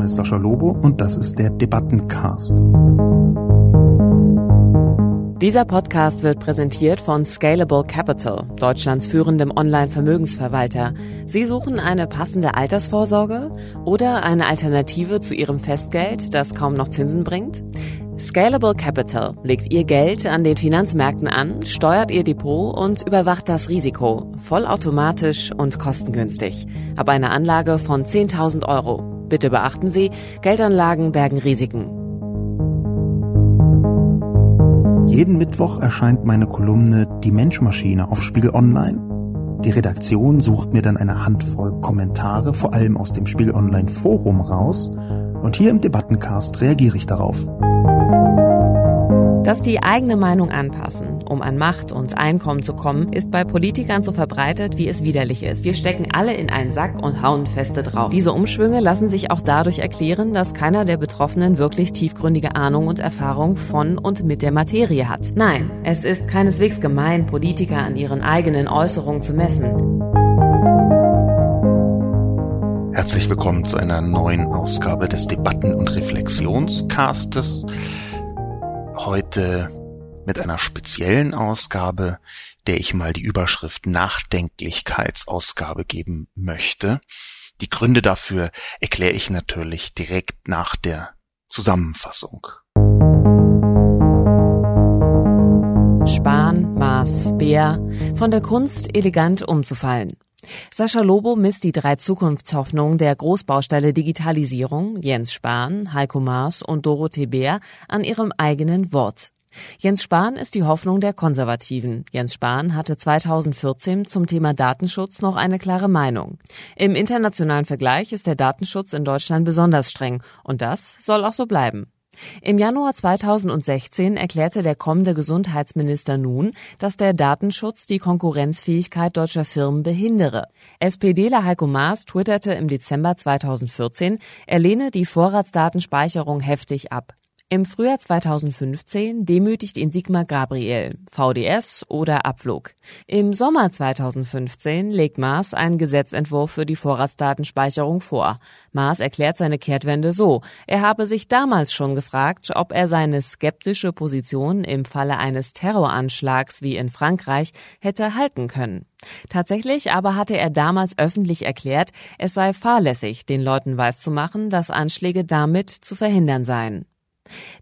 Name ist Sascha Lobo und das ist der Debattencast. Dieser Podcast wird präsentiert von Scalable Capital, Deutschlands führendem Online-Vermögensverwalter. Sie suchen eine passende Altersvorsorge oder eine Alternative zu Ihrem Festgeld, das kaum noch Zinsen bringt? Scalable Capital legt Ihr Geld an den Finanzmärkten an, steuert Ihr Depot und überwacht das Risiko, vollautomatisch und kostengünstig. Ab einer Anlage von 10.000 Euro. Bitte beachten Sie, Geldanlagen bergen Risiken. Jeden Mittwoch erscheint meine Kolumne Die Menschmaschine auf Spiegel Online. Die Redaktion sucht mir dann eine Handvoll Kommentare, vor allem aus dem Spiegel Online Forum raus, und hier im Debattencast reagiere ich darauf. Dass die eigene Meinung anpassen, um an Macht und Einkommen zu kommen, ist bei Politikern so verbreitet, wie es widerlich ist. Wir stecken alle in einen Sack und hauen feste drauf. Diese Umschwünge lassen sich auch dadurch erklären, dass keiner der Betroffenen wirklich tiefgründige Ahnung und Erfahrung von und mit der Materie hat. Nein, es ist keineswegs gemein, Politiker an ihren eigenen Äußerungen zu messen. Herzlich willkommen zu einer neuen Ausgabe des Debatten- und Reflexionscastes heute mit einer speziellen Ausgabe, der ich mal die Überschrift Nachdenklichkeitsausgabe geben möchte. Die Gründe dafür erkläre ich natürlich direkt nach der Zusammenfassung. Spahn, Maß, Bär, von der Kunst elegant umzufallen. Sascha Lobo misst die drei Zukunftshoffnungen der Großbaustelle Digitalisierung, Jens Spahn, Heiko Maas und Dorothee Bär, an ihrem eigenen Wort. Jens Spahn ist die Hoffnung der Konservativen. Jens Spahn hatte 2014 zum Thema Datenschutz noch eine klare Meinung. Im internationalen Vergleich ist der Datenschutz in Deutschland besonders streng und das soll auch so bleiben. Im Januar 2016 erklärte der kommende Gesundheitsminister nun, dass der Datenschutz die Konkurrenzfähigkeit deutscher Firmen behindere. SPDler Heiko Maas twitterte im Dezember 2014, er lehne die Vorratsdatenspeicherung heftig ab. Im Frühjahr 2015 demütigt ihn Sigmar Gabriel, VDS oder Abflug. Im Sommer 2015 legt Maas einen Gesetzentwurf für die Vorratsdatenspeicherung vor. Maas erklärt seine Kehrtwende so, er habe sich damals schon gefragt, ob er seine skeptische Position im Falle eines Terroranschlags wie in Frankreich hätte halten können. Tatsächlich aber hatte er damals öffentlich erklärt, es sei fahrlässig, den Leuten weiszumachen, dass Anschläge damit zu verhindern seien.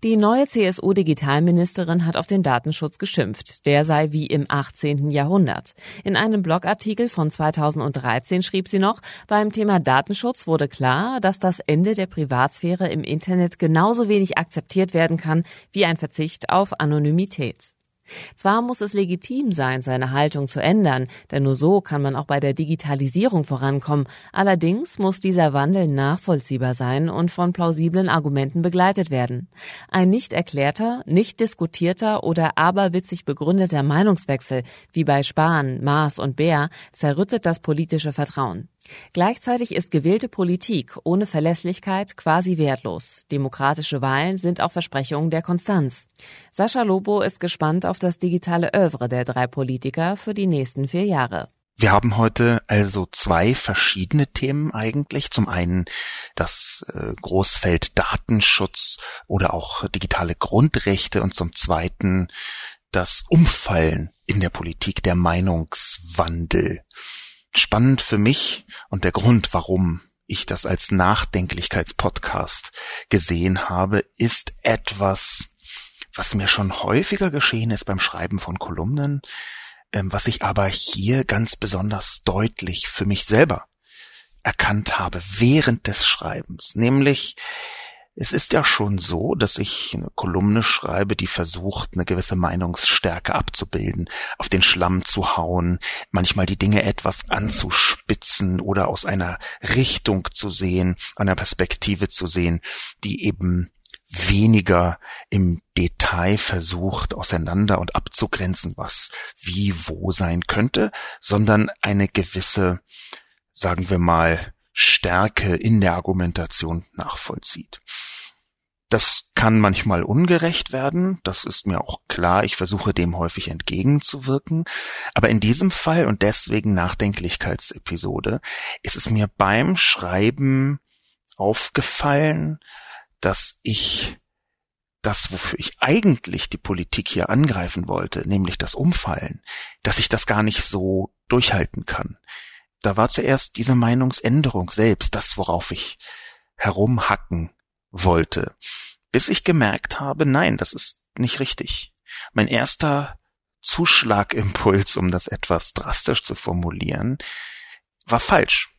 Die neue CSU-Digitalministerin hat auf den Datenschutz geschimpft. Der sei wie im 18. Jahrhundert. In einem Blogartikel von 2013 schrieb sie noch, beim Thema Datenschutz wurde klar, dass das Ende der Privatsphäre im Internet genauso wenig akzeptiert werden kann wie ein Verzicht auf Anonymität. Zwar muss es legitim sein, seine Haltung zu ändern, denn nur so kann man auch bei der Digitalisierung vorankommen. Allerdings muss dieser Wandel nachvollziehbar sein und von plausiblen Argumenten begleitet werden. Ein nicht erklärter, nicht diskutierter oder aberwitzig begründeter Meinungswechsel, wie bei Spahn, Maas und Bär, zerrüttet das politische Vertrauen. Gleichzeitig ist gewählte Politik ohne Verlässlichkeit quasi wertlos. Demokratische Wahlen sind auch Versprechungen der Konstanz. Sascha Lobo ist gespannt auf das digitale Övre der drei Politiker für die nächsten vier Jahre. Wir haben heute also zwei verschiedene Themen eigentlich. Zum einen das äh, Großfeld Datenschutz oder auch digitale Grundrechte und zum zweiten das Umfallen in der Politik, der Meinungswandel. Spannend für mich und der Grund, warum ich das als Nachdenklichkeitspodcast gesehen habe, ist etwas, was mir schon häufiger geschehen ist beim Schreiben von Kolumnen, ähm, was ich aber hier ganz besonders deutlich für mich selber erkannt habe während des Schreibens, nämlich es ist ja schon so, dass ich eine Kolumne schreibe, die versucht, eine gewisse Meinungsstärke abzubilden, auf den Schlamm zu hauen, manchmal die Dinge etwas anzuspitzen oder aus einer Richtung zu sehen, einer Perspektive zu sehen, die eben weniger im Detail versucht, auseinander und abzugrenzen, was wie wo sein könnte, sondern eine gewisse, sagen wir mal, Stärke in der Argumentation nachvollzieht. Das kann manchmal ungerecht werden, das ist mir auch klar, ich versuche dem häufig entgegenzuwirken, aber in diesem Fall und deswegen Nachdenklichkeitsepisode ist es mir beim Schreiben aufgefallen, dass ich das, wofür ich eigentlich die Politik hier angreifen wollte, nämlich das Umfallen, dass ich das gar nicht so durchhalten kann. Da war zuerst diese Meinungsänderung selbst, das, worauf ich herumhacken wollte, bis ich gemerkt habe, nein, das ist nicht richtig. Mein erster Zuschlagimpuls, um das etwas drastisch zu formulieren, war falsch.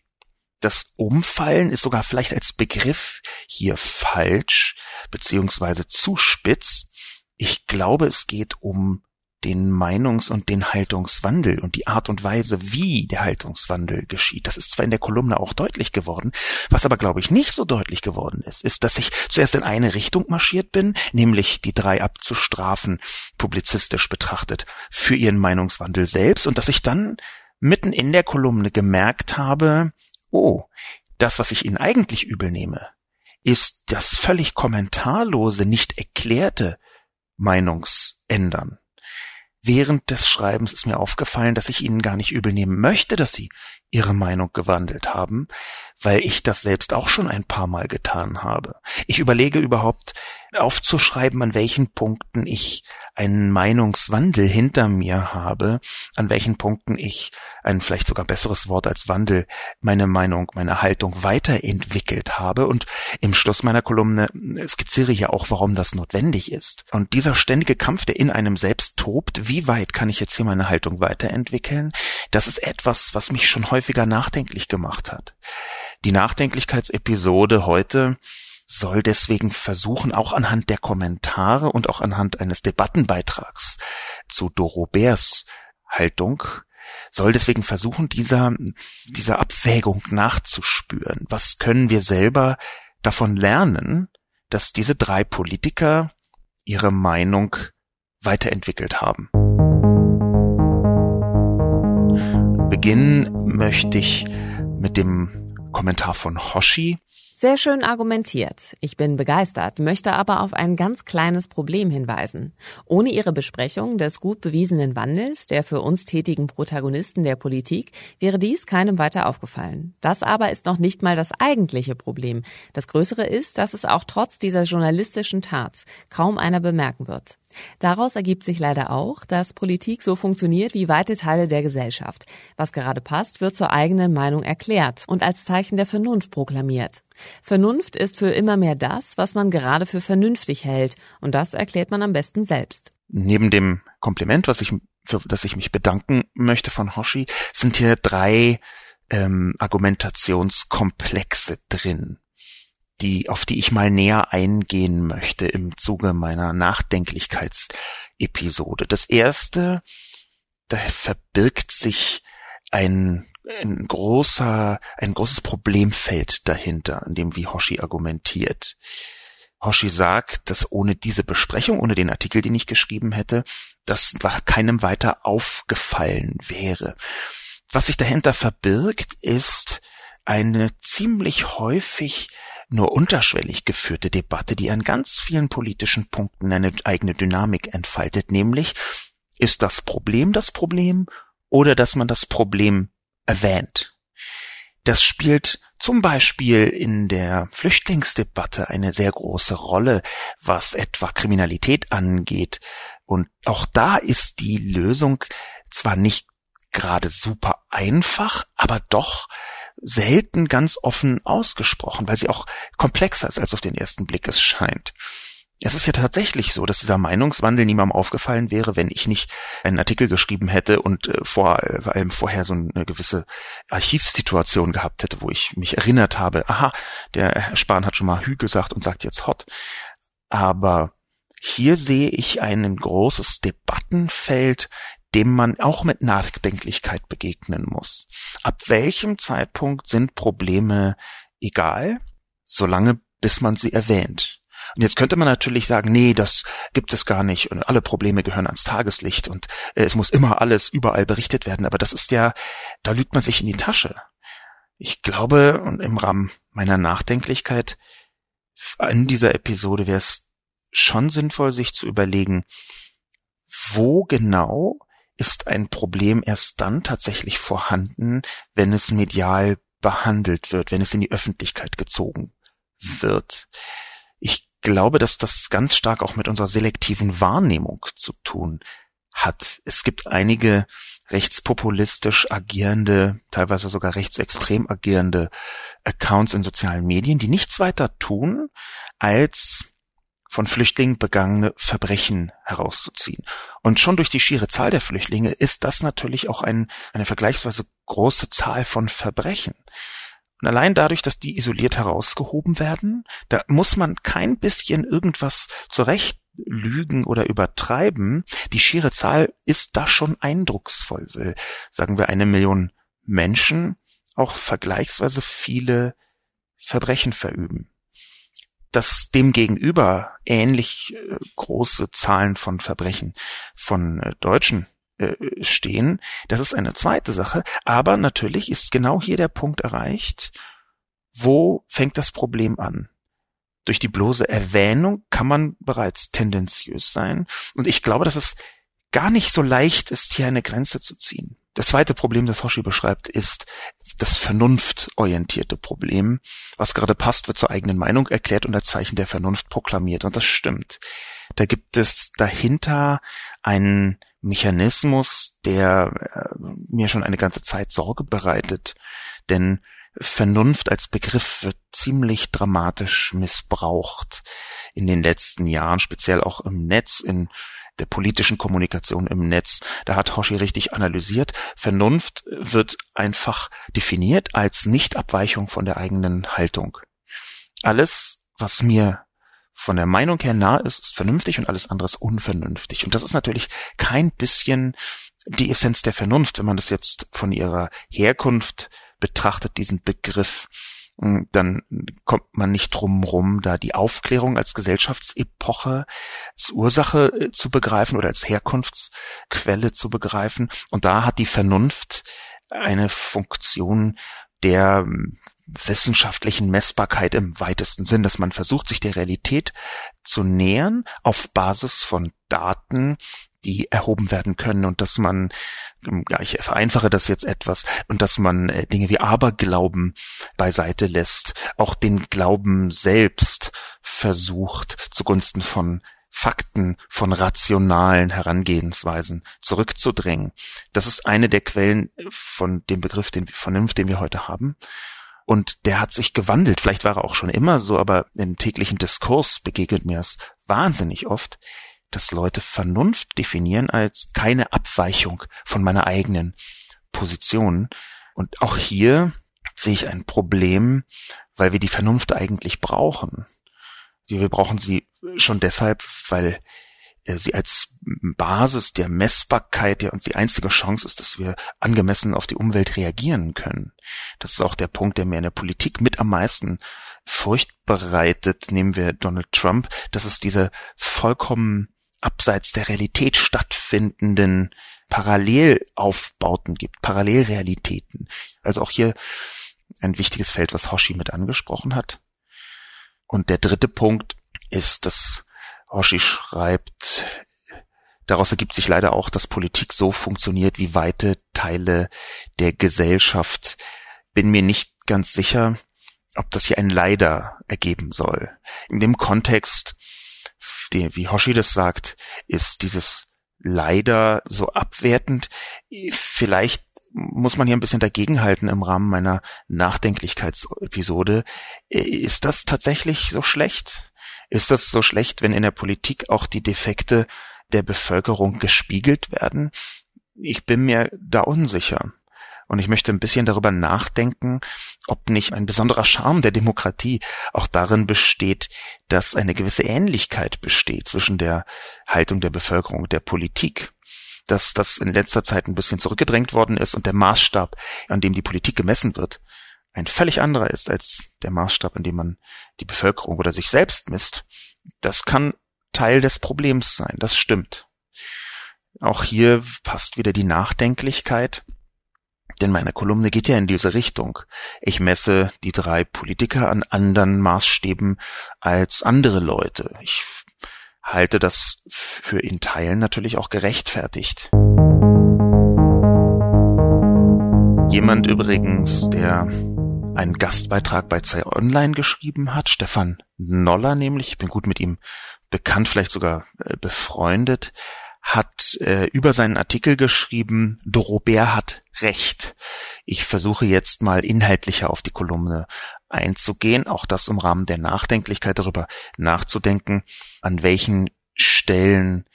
Das Umfallen ist sogar vielleicht als Begriff hier falsch, beziehungsweise zu spitz. Ich glaube, es geht um den Meinungs- und den Haltungswandel und die Art und Weise, wie der Haltungswandel geschieht. Das ist zwar in der Kolumne auch deutlich geworden, was aber, glaube ich, nicht so deutlich geworden ist, ist, dass ich zuerst in eine Richtung marschiert bin, nämlich die drei abzustrafen, publizistisch betrachtet, für ihren Meinungswandel selbst und dass ich dann mitten in der Kolumne gemerkt habe, oh, das, was ich ihnen eigentlich übel nehme, ist das völlig kommentarlose, nicht erklärte Meinungsändern. Während des Schreibens ist mir aufgefallen, dass ich ihnen gar nicht übel nehmen möchte, dass sie ihre Meinung gewandelt haben, weil ich das selbst auch schon ein paar Mal getan habe. Ich überlege überhaupt aufzuschreiben, an welchen Punkten ich einen Meinungswandel hinter mir habe, an welchen Punkten ich ein vielleicht sogar besseres Wort als Wandel meine Meinung, meine Haltung weiterentwickelt habe und im Schluss meiner Kolumne skizziere ich ja auch, warum das notwendig ist. Und dieser ständige Kampf, der in einem selbst tobt, wie weit kann ich jetzt hier meine Haltung weiterentwickeln, das ist etwas, was mich schon häufiger nachdenklich gemacht hat. Die Nachdenklichkeitsepisode heute soll deswegen versuchen, auch anhand der Kommentare und auch anhand eines Debattenbeitrags zu Dorobers Haltung, soll deswegen versuchen, dieser, dieser Abwägung nachzuspüren. Was können wir selber davon lernen, dass diese drei Politiker ihre Meinung weiterentwickelt haben? Beginnen möchte ich mit dem Kommentar von Hoshi, sehr schön argumentiert. Ich bin begeistert, möchte aber auf ein ganz kleines Problem hinweisen. Ohne Ihre Besprechung des gut bewiesenen Wandels der für uns tätigen Protagonisten der Politik wäre dies keinem weiter aufgefallen. Das aber ist noch nicht mal das eigentliche Problem. Das Größere ist, dass es auch trotz dieser journalistischen Tats kaum einer bemerken wird. Daraus ergibt sich leider auch, dass Politik so funktioniert wie weite Teile der Gesellschaft. Was gerade passt, wird zur eigenen Meinung erklärt und als Zeichen der Vernunft proklamiert. Vernunft ist für immer mehr das, was man gerade für vernünftig hält, und das erklärt man am besten selbst. Neben dem Kompliment, was ich, für das ich mich bedanken möchte von Hoshi, sind hier drei ähm, Argumentationskomplexe drin die, auf die ich mal näher eingehen möchte im Zuge meiner Nachdenklichkeitsepisode. Das erste, da verbirgt sich ein, ein großer, ein großes Problemfeld dahinter, in dem wie Hoshi argumentiert. Hoshi sagt, dass ohne diese Besprechung, ohne den Artikel, den ich geschrieben hätte, das keinem weiter aufgefallen wäre. Was sich dahinter verbirgt, ist eine ziemlich häufig nur unterschwellig geführte Debatte, die an ganz vielen politischen Punkten eine eigene Dynamik entfaltet, nämlich ist das Problem das Problem oder dass man das Problem erwähnt. Das spielt zum Beispiel in der Flüchtlingsdebatte eine sehr große Rolle, was etwa Kriminalität angeht. Und auch da ist die Lösung zwar nicht gerade super einfach, aber doch selten ganz offen ausgesprochen, weil sie auch komplexer ist, als auf den ersten Blick es scheint. Es ist ja tatsächlich so, dass dieser Meinungswandel niemandem aufgefallen wäre, wenn ich nicht einen Artikel geschrieben hätte und äh, vor äh, allem vorher so eine gewisse Archivsituation gehabt hätte, wo ich mich erinnert habe, aha, der Herr Spahn hat schon mal Hü gesagt und sagt jetzt Hot. Aber hier sehe ich ein großes Debattenfeld, dem man auch mit Nachdenklichkeit begegnen muss. Ab welchem Zeitpunkt sind Probleme egal, solange bis man sie erwähnt? Und jetzt könnte man natürlich sagen, nee, das gibt es gar nicht und alle Probleme gehören ans Tageslicht und äh, es muss immer alles überall berichtet werden, aber das ist ja, da lügt man sich in die Tasche. Ich glaube, und im Rahmen meiner Nachdenklichkeit in dieser Episode wäre es schon sinnvoll, sich zu überlegen, wo genau ist ein Problem erst dann tatsächlich vorhanden, wenn es medial behandelt wird, wenn es in die Öffentlichkeit gezogen wird. Ich glaube, dass das ganz stark auch mit unserer selektiven Wahrnehmung zu tun hat. Es gibt einige rechtspopulistisch agierende, teilweise sogar rechtsextrem agierende Accounts in sozialen Medien, die nichts weiter tun, als von Flüchtlingen begangene Verbrechen herauszuziehen. Und schon durch die schiere Zahl der Flüchtlinge ist das natürlich auch ein, eine vergleichsweise große Zahl von Verbrechen. Und allein dadurch, dass die isoliert herausgehoben werden, da muss man kein bisschen irgendwas zurecht lügen oder übertreiben. Die schiere Zahl ist da schon eindrucksvoll. Will, sagen wir eine Million Menschen auch vergleichsweise viele Verbrechen verüben dass dem gegenüber ähnlich äh, große Zahlen von Verbrechen von äh, Deutschen äh, stehen, das ist eine zweite Sache. Aber natürlich ist genau hier der Punkt erreicht, wo fängt das Problem an? Durch die bloße Erwähnung kann man bereits tendenziös sein. Und ich glaube, dass es gar nicht so leicht ist, hier eine Grenze zu ziehen. Das zweite Problem, das Hoshi beschreibt, ist das vernunftorientierte Problem. Was gerade passt, wird zur eigenen Meinung erklärt und als Zeichen der Vernunft proklamiert. Und das stimmt. Da gibt es dahinter einen Mechanismus, der äh, mir schon eine ganze Zeit Sorge bereitet. Denn Vernunft als Begriff wird ziemlich dramatisch missbraucht in den letzten Jahren, speziell auch im Netz, in der politischen Kommunikation im Netz. Da hat Hoshi richtig analysiert. Vernunft wird einfach definiert als Nichtabweichung von der eigenen Haltung. Alles, was mir von der Meinung her nah ist, ist vernünftig und alles andere ist unvernünftig. Und das ist natürlich kein bisschen die Essenz der Vernunft, wenn man das jetzt von ihrer Herkunft betrachtet, diesen Begriff dann kommt man nicht drum rum, da die Aufklärung als Gesellschaftsepoche, als Ursache äh, zu begreifen oder als Herkunftsquelle zu begreifen. Und da hat die Vernunft eine Funktion der hm, wissenschaftlichen Messbarkeit im weitesten Sinn, dass man versucht, sich der Realität zu nähern auf Basis von Daten, die erhoben werden können und dass man, ähm, ja, ich vereinfache das jetzt etwas, und dass man äh, Dinge wie Aberglauben beiseite lässt, auch den Glauben selbst versucht zugunsten von Fakten, von rationalen Herangehensweisen zurückzudrängen. Das ist eine der Quellen von dem Begriff, den Vernunft, den wir heute haben. Und der hat sich gewandelt. Vielleicht war er auch schon immer so, aber im täglichen Diskurs begegnet mir es wahnsinnig oft dass Leute Vernunft definieren als keine Abweichung von meiner eigenen Position. Und auch hier sehe ich ein Problem, weil wir die Vernunft eigentlich brauchen. Wir brauchen sie schon deshalb, weil äh, sie als Basis der Messbarkeit ja und die einzige Chance ist, dass wir angemessen auf die Umwelt reagieren können. Das ist auch der Punkt, der mir in der Politik mit am meisten Furcht bereitet. Nehmen wir Donald Trump, dass es diese vollkommen abseits der Realität stattfindenden Parallelaufbauten gibt, Parallelrealitäten. Also auch hier ein wichtiges Feld, was Hoshi mit angesprochen hat. Und der dritte Punkt ist, dass Hoshi schreibt, daraus ergibt sich leider auch, dass Politik so funktioniert wie weite Teile der Gesellschaft. Bin mir nicht ganz sicher, ob das hier ein Leider ergeben soll. In dem Kontext die, wie Hoshi das sagt, ist dieses leider so abwertend. Vielleicht muss man hier ein bisschen dagegenhalten im Rahmen meiner Nachdenklichkeitsepisode. Ist das tatsächlich so schlecht? Ist das so schlecht, wenn in der Politik auch die Defekte der Bevölkerung gespiegelt werden? Ich bin mir da unsicher. Und ich möchte ein bisschen darüber nachdenken, ob nicht ein besonderer Charme der Demokratie auch darin besteht, dass eine gewisse Ähnlichkeit besteht zwischen der Haltung der Bevölkerung und der Politik dass das in letzter Zeit ein bisschen zurückgedrängt worden ist und der Maßstab, an dem die Politik gemessen wird, ein völlig anderer ist als der Maßstab, an dem man die Bevölkerung oder sich selbst misst. Das kann Teil des Problems sein, das stimmt. Auch hier passt wieder die Nachdenklichkeit. Denn meine Kolumne geht ja in diese Richtung. Ich messe die drei Politiker an anderen Maßstäben als andere Leute. Ich halte das für in Teilen natürlich auch gerechtfertigt. Jemand übrigens, der einen Gastbeitrag bei Zeit Online geschrieben hat. Stefan Noller nämlich, ich bin gut mit ihm bekannt, vielleicht sogar äh, befreundet, hat äh, über seinen Artikel geschrieben, Dorobert hat recht. Ich versuche jetzt mal inhaltlicher auf die Kolumne einzugehen, auch das im Rahmen der Nachdenklichkeit darüber nachzudenken, an welchen Stellen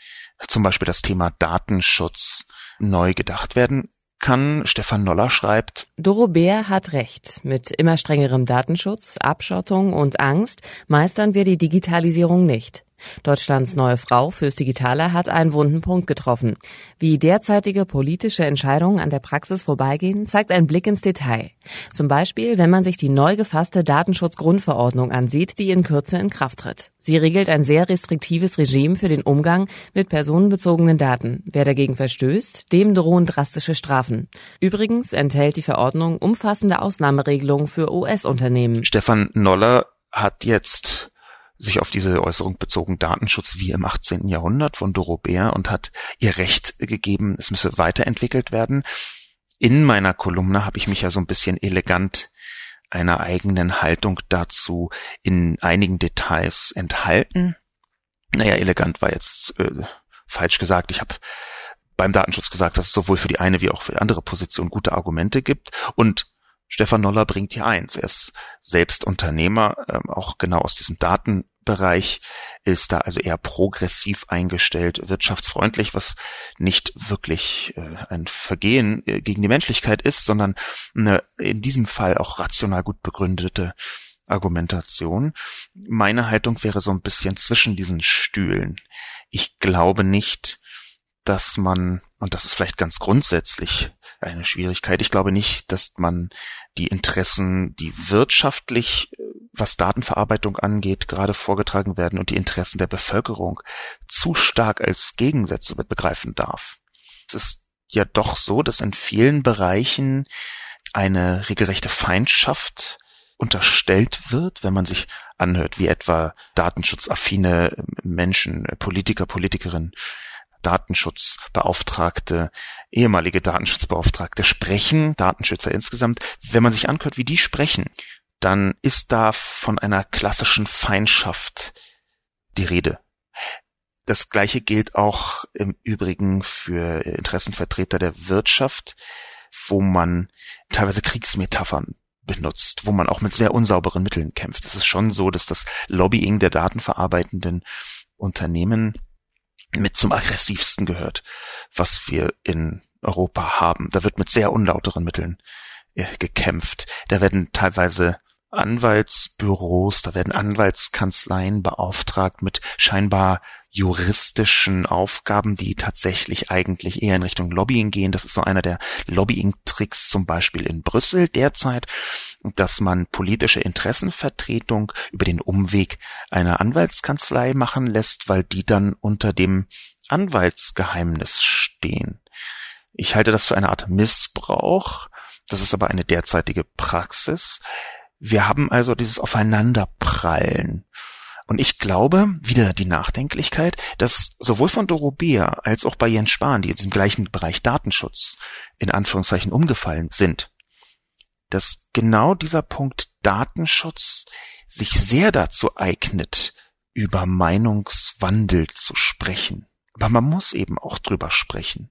zum Beispiel das Thema Datenschutz neu gedacht werden kann. Stefan Noller schreibt, Dorobert hat recht. Mit immer strengerem Datenschutz, Abschottung und Angst meistern wir die Digitalisierung nicht. Deutschlands neue Frau fürs Digitale hat einen wunden Punkt getroffen. Wie derzeitige politische Entscheidungen an der Praxis vorbeigehen, zeigt ein Blick ins Detail. Zum Beispiel, wenn man sich die neu gefasste Datenschutzgrundverordnung ansieht, die in Kürze in Kraft tritt. Sie regelt ein sehr restriktives Regime für den Umgang mit personenbezogenen Daten. Wer dagegen verstößt, dem drohen drastische Strafen. Übrigens enthält die Verordnung umfassende Ausnahmeregelungen für US-Unternehmen. Stefan Noller hat jetzt sich auf diese Äußerung bezogen Datenschutz wie im 18. Jahrhundert von Dorobert und hat ihr Recht gegeben, es müsse weiterentwickelt werden. In meiner Kolumne habe ich mich ja so ein bisschen elegant einer eigenen Haltung dazu in einigen Details enthalten. Naja, elegant war jetzt äh, falsch gesagt. Ich habe beim Datenschutz gesagt, dass es sowohl für die eine wie auch für die andere Position gute Argumente gibt. Und Stefan Noller bringt hier eins. Er ist selbst Unternehmer, ähm, auch genau aus diesem Datenbereich, ist da also eher progressiv eingestellt, wirtschaftsfreundlich, was nicht wirklich äh, ein Vergehen äh, gegen die Menschlichkeit ist, sondern eine in diesem Fall auch rational gut begründete Argumentation. Meine Haltung wäre so ein bisschen zwischen diesen Stühlen. Ich glaube nicht, dass man, und das ist vielleicht ganz grundsätzlich eine Schwierigkeit, ich glaube nicht, dass man die Interessen, die wirtschaftlich, äh, was Datenverarbeitung angeht, gerade vorgetragen werden und die Interessen der Bevölkerung zu stark als Gegensätze begreifen darf. Es ist ja doch so, dass in vielen Bereichen eine regelrechte Feindschaft unterstellt wird, wenn man sich anhört, wie etwa datenschutzaffine Menschen, Politiker, Politikerinnen Datenschutzbeauftragte, ehemalige Datenschutzbeauftragte sprechen, Datenschützer insgesamt, wenn man sich anhört, wie die sprechen, dann ist da von einer klassischen Feindschaft die Rede. Das gleiche gilt auch im Übrigen für Interessenvertreter der Wirtschaft, wo man teilweise Kriegsmetaphern benutzt, wo man auch mit sehr unsauberen Mitteln kämpft. Es ist schon so, dass das Lobbying der datenverarbeitenden Unternehmen mit zum aggressivsten gehört, was wir in Europa haben. Da wird mit sehr unlauteren Mitteln äh, gekämpft. Da werden teilweise Anwaltsbüros, da werden Anwaltskanzleien beauftragt mit scheinbar juristischen Aufgaben, die tatsächlich eigentlich eher in Richtung Lobbying gehen. Das ist so einer der Lobbying-Tricks zum Beispiel in Brüssel derzeit, dass man politische Interessenvertretung über den Umweg einer Anwaltskanzlei machen lässt, weil die dann unter dem Anwaltsgeheimnis stehen. Ich halte das für eine Art Missbrauch. Das ist aber eine derzeitige Praxis. Wir haben also dieses Aufeinanderprallen und ich glaube, wieder die Nachdenklichkeit, dass sowohl von Doro Beer als auch bei Jens Spahn, die in diesem gleichen Bereich Datenschutz in Anführungszeichen umgefallen sind, dass genau dieser Punkt Datenschutz sich sehr dazu eignet, über Meinungswandel zu sprechen. Aber man muss eben auch drüber sprechen.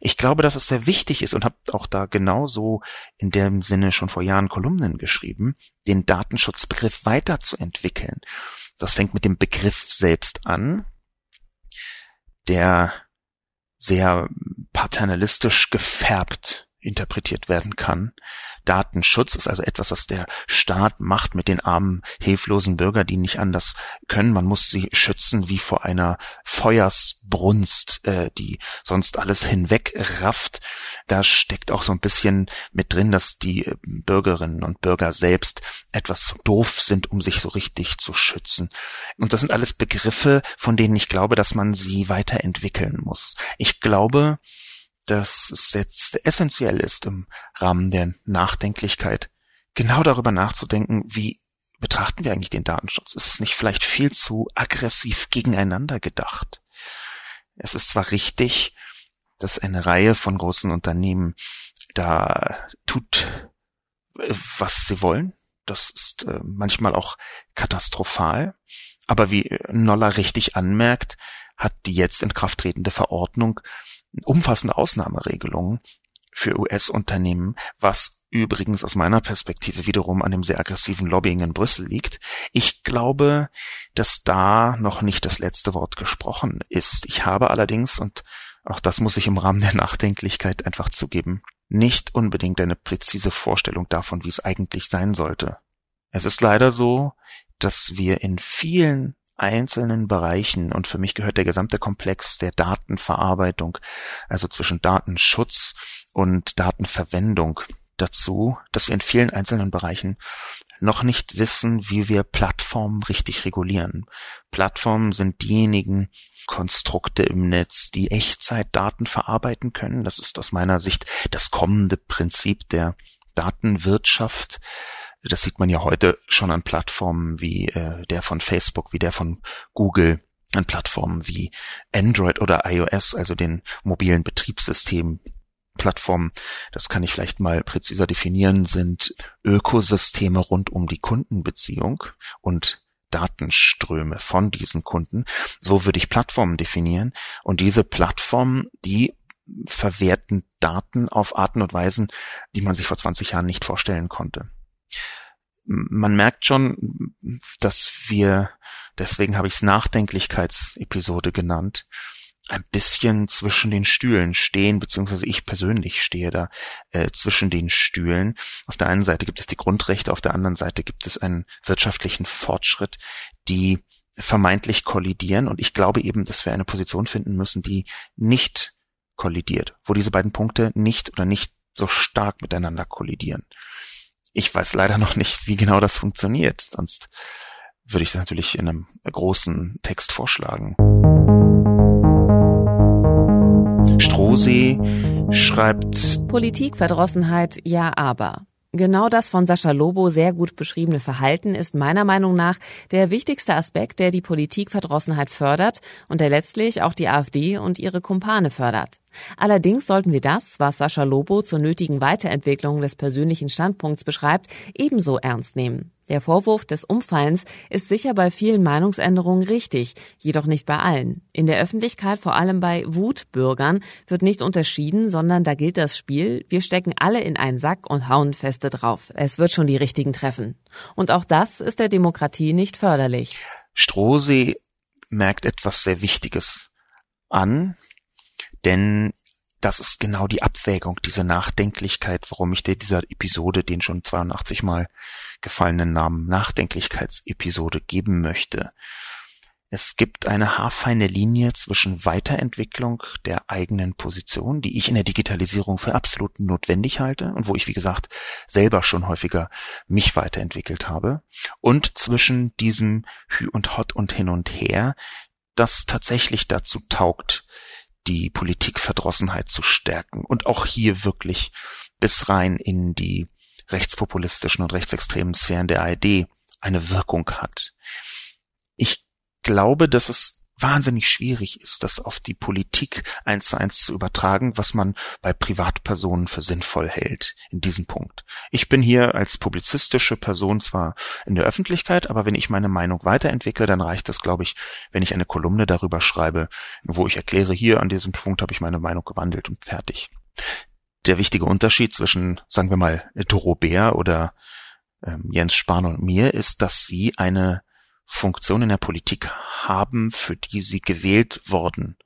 Ich glaube, dass es sehr wichtig ist und habe auch da genauso in dem Sinne schon vor Jahren Kolumnen geschrieben, den Datenschutzbegriff weiterzuentwickeln das fängt mit dem Begriff selbst an, der sehr paternalistisch gefärbt interpretiert werden kann. Datenschutz ist also etwas, was der Staat macht mit den armen, hilflosen Bürgern, die nicht anders können. Man muss sie schützen wie vor einer Feuersbrunst, äh, die sonst alles hinwegrafft. Da steckt auch so ein bisschen mit drin, dass die äh, Bürgerinnen und Bürger selbst etwas doof sind, um sich so richtig zu schützen. Und das sind alles Begriffe, von denen ich glaube, dass man sie weiterentwickeln muss. Ich glaube, dass es jetzt essentiell ist, im Rahmen der Nachdenklichkeit genau darüber nachzudenken, wie betrachten wir eigentlich den Datenschutz? Ist es nicht vielleicht viel zu aggressiv gegeneinander gedacht? Es ist zwar richtig, dass eine Reihe von großen Unternehmen da tut, was sie wollen. Das ist äh, manchmal auch katastrophal. Aber wie Noller richtig anmerkt, hat die jetzt in Kraft tretende Verordnung umfassende Ausnahmeregelungen für US-Unternehmen, was übrigens aus meiner Perspektive wiederum an dem sehr aggressiven Lobbying in Brüssel liegt. Ich glaube, dass da noch nicht das letzte Wort gesprochen ist. Ich habe allerdings, und auch das muss ich im Rahmen der Nachdenklichkeit einfach zugeben, nicht unbedingt eine präzise Vorstellung davon, wie es eigentlich sein sollte. Es ist leider so, dass wir in vielen einzelnen Bereichen, und für mich gehört der gesamte Komplex der Datenverarbeitung, also zwischen Datenschutz und Datenverwendung dazu, dass wir in vielen einzelnen Bereichen noch nicht wissen, wie wir Plattformen richtig regulieren. Plattformen sind diejenigen Konstrukte im Netz, die Echtzeitdaten verarbeiten können. Das ist aus meiner Sicht das kommende Prinzip der Datenwirtschaft. Das sieht man ja heute schon an Plattformen wie äh, der von Facebook, wie der von Google, an Plattformen wie Android oder iOS, also den mobilen Betriebssystemen. Plattformen, das kann ich vielleicht mal präziser definieren, sind Ökosysteme rund um die Kundenbeziehung und Datenströme von diesen Kunden. So würde ich Plattformen definieren. Und diese Plattformen, die verwerten Daten auf Arten und Weisen, die man sich vor 20 Jahren nicht vorstellen konnte. Man merkt schon, dass wir, deswegen habe ich es Nachdenklichkeitsepisode genannt, ein bisschen zwischen den Stühlen stehen, beziehungsweise ich persönlich stehe da äh, zwischen den Stühlen. Auf der einen Seite gibt es die Grundrechte, auf der anderen Seite gibt es einen wirtschaftlichen Fortschritt, die vermeintlich kollidieren. Und ich glaube eben, dass wir eine Position finden müssen, die nicht kollidiert, wo diese beiden Punkte nicht oder nicht so stark miteinander kollidieren. Ich weiß leider noch nicht, wie genau das funktioniert, sonst würde ich das natürlich in einem großen Text vorschlagen. Strohsee schreibt Politikverdrossenheit, ja aber. Genau das von Sascha Lobo sehr gut beschriebene Verhalten ist meiner Meinung nach der wichtigste Aspekt, der die Politikverdrossenheit fördert und der letztlich auch die AfD und ihre Kumpane fördert. Allerdings sollten wir das, was Sascha Lobo zur nötigen Weiterentwicklung des persönlichen Standpunkts beschreibt, ebenso ernst nehmen. Der Vorwurf des Umfallens ist sicher bei vielen Meinungsänderungen richtig, jedoch nicht bei allen. In der Öffentlichkeit, vor allem bei Wutbürgern, wird nicht unterschieden, sondern da gilt das Spiel, wir stecken alle in einen Sack und hauen feste drauf. Es wird schon die richtigen treffen. Und auch das ist der Demokratie nicht förderlich. Strohsee merkt etwas sehr Wichtiges an, denn das ist genau die Abwägung, diese Nachdenklichkeit, warum ich dir dieser Episode den schon 82 Mal gefallenen Namen Nachdenklichkeitsepisode geben möchte. Es gibt eine haarfeine Linie zwischen Weiterentwicklung der eigenen Position, die ich in der Digitalisierung für absolut notwendig halte und wo ich, wie gesagt, selber schon häufiger mich weiterentwickelt habe, und zwischen diesem Hü und Hot und hin und her, das tatsächlich dazu taugt, die Politikverdrossenheit zu stärken und auch hier wirklich bis rein in die rechtspopulistischen und rechtsextremen Sphären der ARD eine Wirkung hat. Ich glaube, dass es wahnsinnig schwierig ist, das auf die Politik eins zu eins zu übertragen, was man bei Privatpersonen für sinnvoll hält in diesem Punkt. Ich bin hier als publizistische Person zwar in der Öffentlichkeit, aber wenn ich meine Meinung weiterentwickle, dann reicht das, glaube ich, wenn ich eine Kolumne darüber schreibe, wo ich erkläre, hier an diesem Punkt habe ich meine Meinung gewandelt und fertig. Der wichtige Unterschied zwischen, sagen wir mal, Doro Bär oder ähm, Jens Spahn und mir ist, dass sie eine Funktion in der Politik haben, für die sie gewählt worden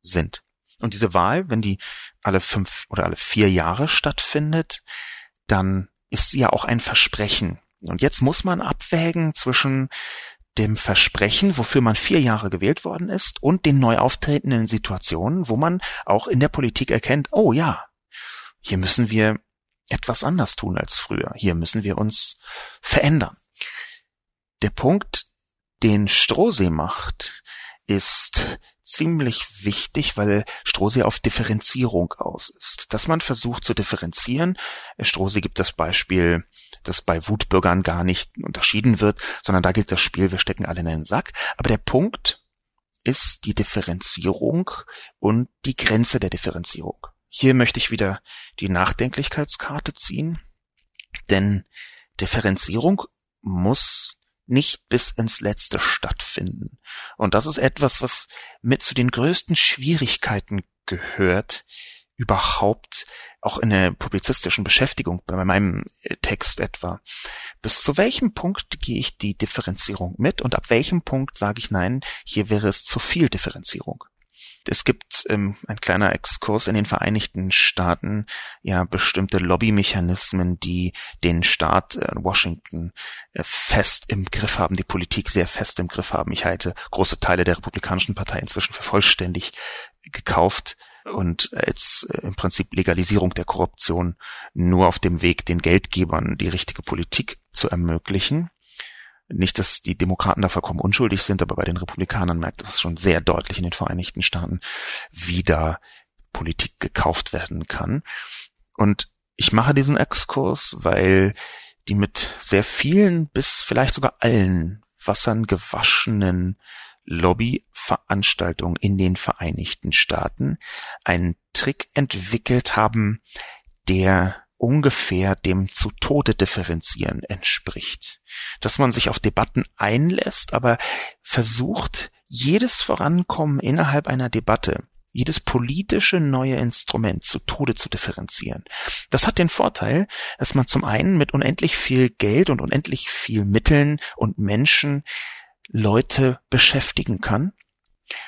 sind. Und diese Wahl, wenn die alle fünf oder alle vier Jahre stattfindet, dann ist sie ja auch ein Versprechen. Und jetzt muss man abwägen zwischen dem Versprechen, wofür man vier Jahre gewählt worden ist, und den neu auftretenden Situationen, wo man auch in der Politik erkennt, oh ja, hier müssen wir etwas anders tun als früher. Hier müssen wir uns verändern. Der Punkt den Strohsee macht, ist ziemlich wichtig, weil Strohsee auf Differenzierung aus ist. Dass man versucht zu differenzieren. Strohsee gibt das Beispiel, dass bei Wutbürgern gar nicht unterschieden wird, sondern da gilt das Spiel, wir stecken alle in einen Sack. Aber der Punkt ist die Differenzierung und die Grenze der Differenzierung. Hier möchte ich wieder die Nachdenklichkeitskarte ziehen. Denn Differenzierung muss nicht bis ins Letzte stattfinden. Und das ist etwas, was mit zu den größten Schwierigkeiten gehört, überhaupt auch in der publizistischen Beschäftigung bei meinem äh, Text etwa. Bis zu welchem Punkt gehe ich die Differenzierung mit und ab welchem Punkt sage ich nein, hier wäre es zu viel Differenzierung. Es gibt ähm, ein kleiner Exkurs in den Vereinigten Staaten ja bestimmte Lobbymechanismen, die den Staat äh, Washington äh, fest im Griff haben, die Politik sehr fest im Griff haben. Ich halte große Teile der Republikanischen Partei inzwischen für vollständig gekauft und als äh, im Prinzip Legalisierung der Korruption nur auf dem Weg, den Geldgebern die richtige Politik zu ermöglichen. Nicht, dass die Demokraten da vollkommen unschuldig sind, aber bei den Republikanern merkt man es schon sehr deutlich in den Vereinigten Staaten, wie da Politik gekauft werden kann. Und ich mache diesen Exkurs, weil die mit sehr vielen bis vielleicht sogar allen Wassern gewaschenen Lobbyveranstaltungen in den Vereinigten Staaten einen Trick entwickelt haben, der ungefähr dem zu Tode differenzieren entspricht. Dass man sich auf Debatten einlässt, aber versucht, jedes Vorankommen innerhalb einer Debatte, jedes politische neue Instrument zu Tode zu differenzieren. Das hat den Vorteil, dass man zum einen mit unendlich viel Geld und unendlich viel Mitteln und Menschen Leute beschäftigen kann.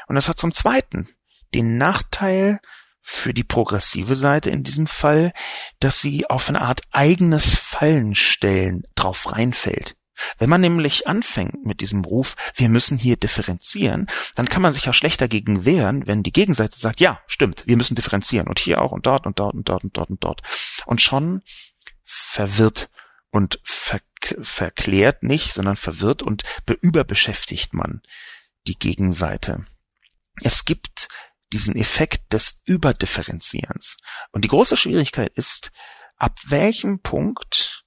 Und das hat zum Zweiten den Nachteil, für die progressive Seite in diesem Fall, dass sie auf eine Art eigenes Fallenstellen drauf reinfällt. Wenn man nämlich anfängt mit diesem Ruf, wir müssen hier differenzieren, dann kann man sich ja schlecht dagegen wehren, wenn die Gegenseite sagt, ja, stimmt, wir müssen differenzieren und hier auch und dort und dort und dort und dort und dort. Und schon verwirrt und ver verklärt nicht, sondern verwirrt und überbeschäftigt man die Gegenseite. Es gibt diesen Effekt des Überdifferenzierens. Und die große Schwierigkeit ist, ab welchem Punkt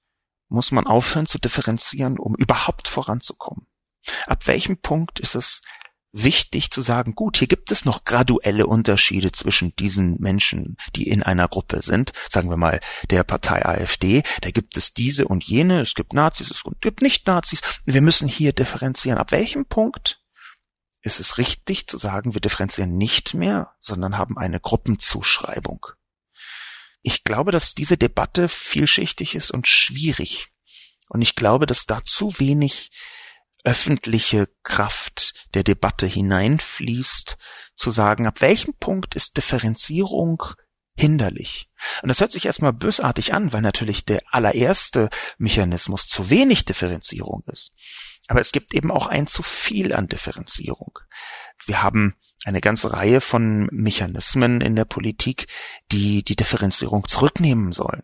muss man aufhören zu differenzieren, um überhaupt voranzukommen? Ab welchem Punkt ist es wichtig zu sagen, gut, hier gibt es noch graduelle Unterschiede zwischen diesen Menschen, die in einer Gruppe sind. Sagen wir mal, der Partei AfD, da gibt es diese und jene, es gibt Nazis, es gibt nicht Nazis. Wir müssen hier differenzieren. Ab welchem Punkt ist es richtig zu sagen, wir differenzieren nicht mehr, sondern haben eine Gruppenzuschreibung. Ich glaube, dass diese Debatte vielschichtig ist und schwierig. Und ich glaube, dass da zu wenig öffentliche Kraft der Debatte hineinfließt, zu sagen, ab welchem Punkt ist Differenzierung hinderlich. Und das hört sich erstmal bösartig an, weil natürlich der allererste Mechanismus zu wenig Differenzierung ist. Aber es gibt eben auch ein zu viel an Differenzierung. Wir haben eine ganze Reihe von Mechanismen in der Politik, die die Differenzierung zurücknehmen sollen.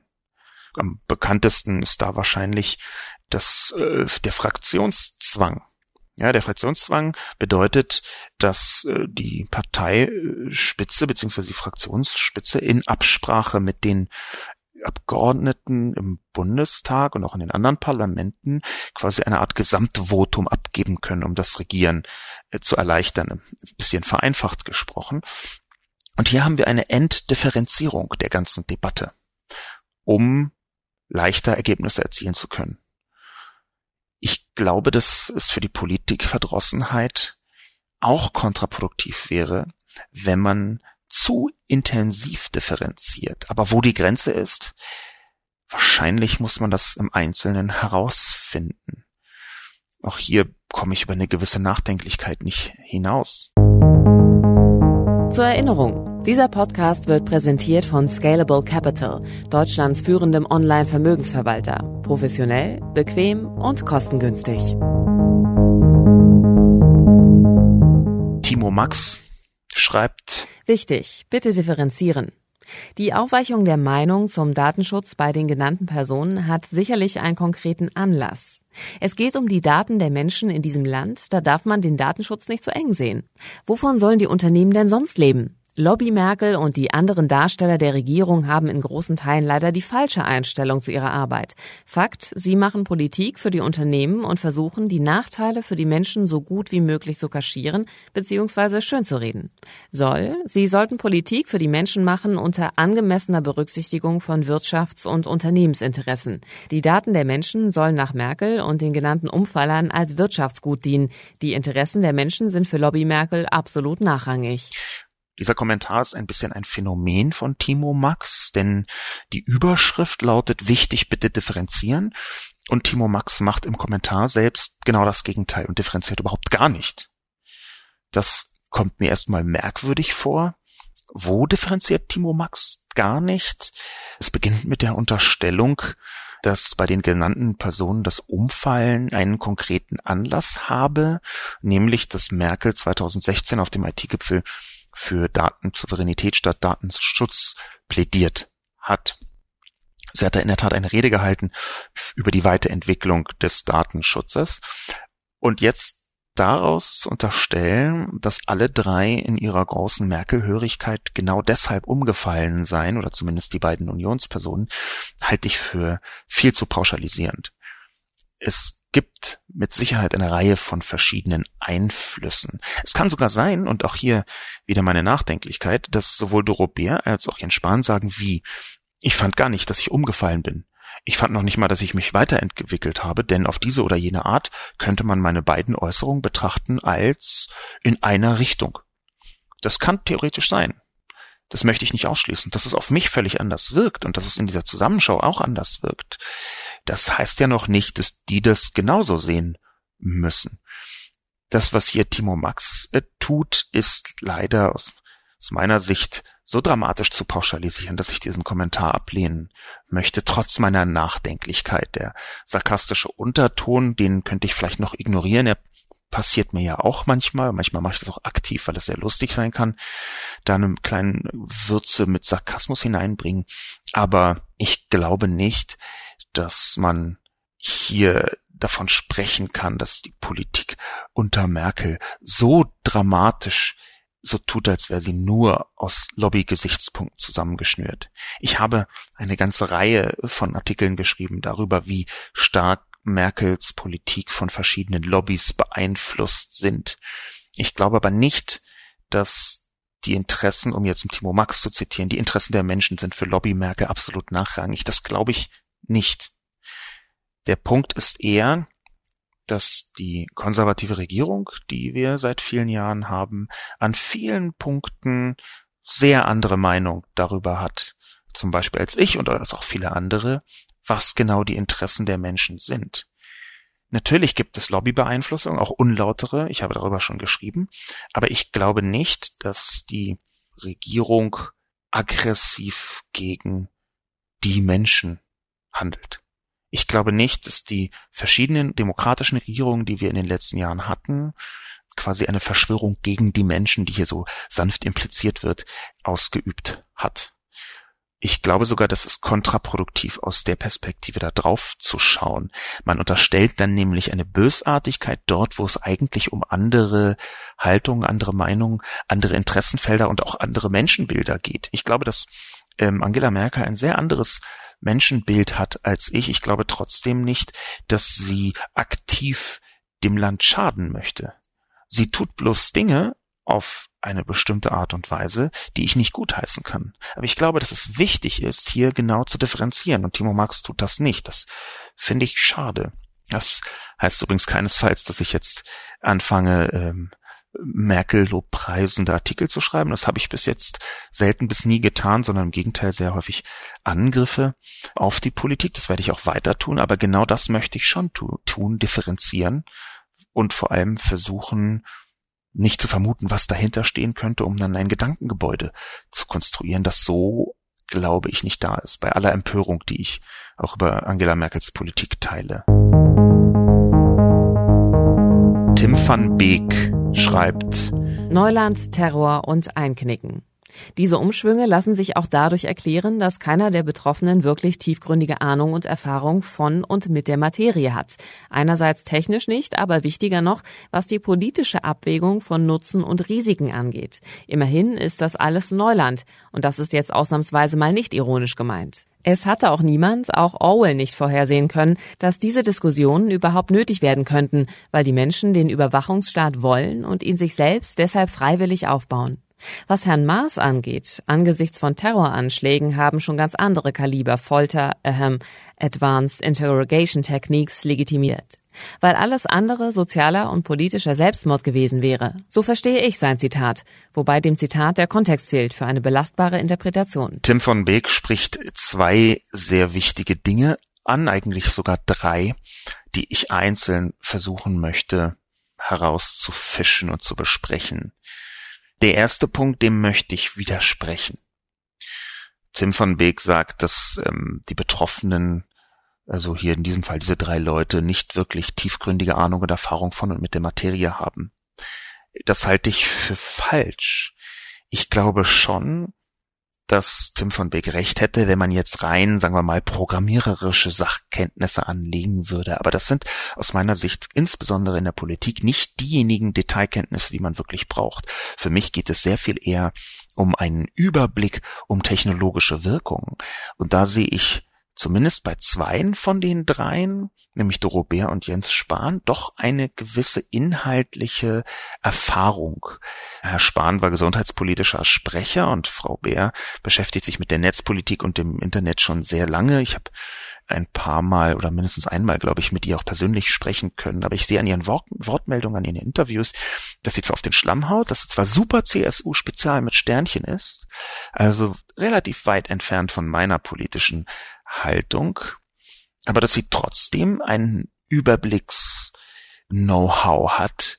Am bekanntesten ist da wahrscheinlich das, äh, der Fraktionszwang. Ja, der Fraktionszwang bedeutet, dass äh, die Parteispitze bzw. die Fraktionsspitze in Absprache mit den Abgeordneten im Bundestag und auch in den anderen Parlamenten quasi eine Art Gesamtvotum abgeben können, um das Regieren äh, zu erleichtern, ein bisschen vereinfacht gesprochen. Und hier haben wir eine Enddifferenzierung der ganzen Debatte, um leichter Ergebnisse erzielen zu können. Ich glaube, dass es für die Politikverdrossenheit auch kontraproduktiv wäre, wenn man zu intensiv differenziert. Aber wo die Grenze ist, wahrscheinlich muss man das im Einzelnen herausfinden. Auch hier komme ich über eine gewisse Nachdenklichkeit nicht hinaus. Zur Erinnerung, dieser Podcast wird präsentiert von Scalable Capital, Deutschlands führendem Online-Vermögensverwalter. Professionell, bequem und kostengünstig. Timo Max schreibt. Wichtig, bitte differenzieren. Die Aufweichung der Meinung zum Datenschutz bei den genannten Personen hat sicherlich einen konkreten Anlass. Es geht um die Daten der Menschen in diesem Land, da darf man den Datenschutz nicht zu eng sehen. Wovon sollen die Unternehmen denn sonst leben? Lobby Merkel und die anderen Darsteller der Regierung haben in großen Teilen leider die falsche Einstellung zu ihrer Arbeit. Fakt, sie machen Politik für die Unternehmen und versuchen, die Nachteile für die Menschen so gut wie möglich zu kaschieren bzw. schönzureden. Soll, sie sollten Politik für die Menschen machen unter angemessener Berücksichtigung von Wirtschafts- und Unternehmensinteressen. Die Daten der Menschen sollen nach Merkel und den genannten Umfallern als Wirtschaftsgut dienen. Die Interessen der Menschen sind für Lobby Merkel absolut nachrangig. Dieser Kommentar ist ein bisschen ein Phänomen von Timo Max, denn die Überschrift lautet wichtig, bitte differenzieren. Und Timo Max macht im Kommentar selbst genau das Gegenteil und differenziert überhaupt gar nicht. Das kommt mir erstmal merkwürdig vor. Wo differenziert Timo Max gar nicht? Es beginnt mit der Unterstellung, dass bei den genannten Personen das Umfallen einen konkreten Anlass habe, nämlich dass Merkel 2016 auf dem IT-Gipfel für Datensouveränität statt Datenschutz plädiert hat. Sie hat da in der Tat eine Rede gehalten über die Weiterentwicklung des Datenschutzes. Und jetzt daraus unterstellen, dass alle drei in ihrer großen Merkel-Hörigkeit genau deshalb umgefallen seien, oder zumindest die beiden Unionspersonen, halte ich für viel zu pauschalisierend. Es gibt mit Sicherheit eine Reihe von verschiedenen Einflüssen. Es kann sogar sein, und auch hier wieder meine Nachdenklichkeit, dass sowohl Doro Bär als auch Jens Spahn sagen wie, ich fand gar nicht, dass ich umgefallen bin. Ich fand noch nicht mal, dass ich mich weiterentwickelt habe, denn auf diese oder jene Art könnte man meine beiden Äußerungen betrachten als in einer Richtung. Das kann theoretisch sein. Das möchte ich nicht ausschließen. Dass es auf mich völlig anders wirkt und dass es in dieser Zusammenschau auch anders wirkt, das heißt ja noch nicht, dass die das genauso sehen müssen. Das, was hier Timo Max äh, tut, ist leider aus, aus meiner Sicht so dramatisch zu pauschalisieren, dass ich diesen Kommentar ablehnen möchte, trotz meiner Nachdenklichkeit. Der sarkastische Unterton, den könnte ich vielleicht noch ignorieren. Er passiert mir ja auch manchmal. Manchmal mache ich das auch aktiv, weil es sehr lustig sein kann. Da eine kleine Würze mit Sarkasmus hineinbringen. Aber ich glaube nicht, dass man hier davon sprechen kann, dass die Politik unter Merkel so dramatisch so tut, als wäre sie nur aus Lobby-Gesichtspunkten zusammengeschnürt. Ich habe eine ganze Reihe von Artikeln geschrieben darüber, wie stark Merkels Politik von verschiedenen Lobbys beeinflusst sind. Ich glaube aber nicht, dass die Interessen, um jetzt Timo Max zu zitieren, die Interessen der Menschen sind für Lobby Merkel absolut nachrangig. Das glaube ich nicht. Der Punkt ist eher, dass die konservative Regierung, die wir seit vielen Jahren haben, an vielen Punkten sehr andere Meinung darüber hat, zum Beispiel als ich und als auch viele andere, was genau die Interessen der Menschen sind. Natürlich gibt es Lobbybeeinflussung, auch unlautere, ich habe darüber schon geschrieben, aber ich glaube nicht, dass die Regierung aggressiv gegen die Menschen handelt. Ich glaube nicht, dass die verschiedenen demokratischen Regierungen, die wir in den letzten Jahren hatten, quasi eine Verschwörung gegen die Menschen, die hier so sanft impliziert wird, ausgeübt hat. Ich glaube sogar, das ist kontraproduktiv aus der Perspektive da drauf zu schauen. Man unterstellt dann nämlich eine Bösartigkeit dort, wo es eigentlich um andere Haltungen, andere Meinungen, andere Interessenfelder und auch andere Menschenbilder geht. Ich glaube, dass ähm, Angela Merkel ein sehr anderes Menschenbild hat als ich. Ich glaube trotzdem nicht, dass sie aktiv dem Land schaden möchte. Sie tut bloß Dinge auf eine bestimmte Art und Weise, die ich nicht gutheißen kann. Aber ich glaube, dass es wichtig ist, hier genau zu differenzieren. Und Timo Marx tut das nicht. Das finde ich schade. Das heißt übrigens keinesfalls, dass ich jetzt anfange, ähm, Merkel lobpreisende Artikel zu schreiben. Das habe ich bis jetzt selten bis nie getan, sondern im Gegenteil sehr häufig Angriffe auf die Politik. Das werde ich auch weiter tun, aber genau das möchte ich schon tu tun, differenzieren und vor allem versuchen, nicht zu vermuten, was dahinter stehen könnte, um dann ein Gedankengebäude zu konstruieren, das so, glaube ich, nicht da ist, bei aller Empörung, die ich auch über Angela Merkels Politik teile. Tim van Beek schreibt Neuland, Terror und Einknicken. Diese Umschwünge lassen sich auch dadurch erklären, dass keiner der Betroffenen wirklich tiefgründige Ahnung und Erfahrung von und mit der Materie hat. Einerseits technisch nicht, aber wichtiger noch, was die politische Abwägung von Nutzen und Risiken angeht. Immerhin ist das alles Neuland. Und das ist jetzt ausnahmsweise mal nicht ironisch gemeint. Es hatte auch niemand, auch Orwell nicht vorhersehen können, dass diese Diskussionen überhaupt nötig werden könnten, weil die Menschen den Überwachungsstaat wollen und ihn sich selbst deshalb freiwillig aufbauen. Was Herrn Maas angeht, angesichts von Terroranschlägen haben schon ganz andere Kaliber Folter, ähm, Advanced Interrogation Techniques legitimiert. Weil alles andere sozialer und politischer Selbstmord gewesen wäre. So verstehe ich sein Zitat, wobei dem Zitat der Kontext fehlt für eine belastbare Interpretation. Tim von Beek spricht zwei sehr wichtige Dinge an, eigentlich sogar drei, die ich einzeln versuchen möchte herauszufischen und zu besprechen. Der erste Punkt, dem möchte ich widersprechen. Tim von Beek sagt, dass ähm, die Betroffenen, also hier in diesem Fall diese drei Leute, nicht wirklich tiefgründige Ahnung und Erfahrung von und mit der Materie haben. Das halte ich für falsch. Ich glaube schon, dass Tim von Beek recht hätte, wenn man jetzt rein, sagen wir mal, programmiererische Sachkenntnisse anlegen würde. Aber das sind aus meiner Sicht insbesondere in der Politik nicht diejenigen Detailkenntnisse, die man wirklich braucht. Für mich geht es sehr viel eher um einen Überblick, um technologische Wirkungen. Und da sehe ich zumindest bei zweien von den dreien, nämlich Doro Bär und Jens Spahn, doch eine gewisse inhaltliche Erfahrung. Herr Spahn war gesundheitspolitischer Sprecher und Frau Bär beschäftigt sich mit der Netzpolitik und dem Internet schon sehr lange. Ich habe ein paar Mal oder mindestens einmal, glaube ich, mit ihr auch persönlich sprechen können. Aber ich sehe an ihren Wort Wortmeldungen, an ihren Interviews, dass sie zwar auf den Schlamm haut, dass sie zwar super CSU-Spezial mit Sternchen ist, also relativ weit entfernt von meiner politischen Haltung, aber dass sie trotzdem einen Überblicks-Know-how hat.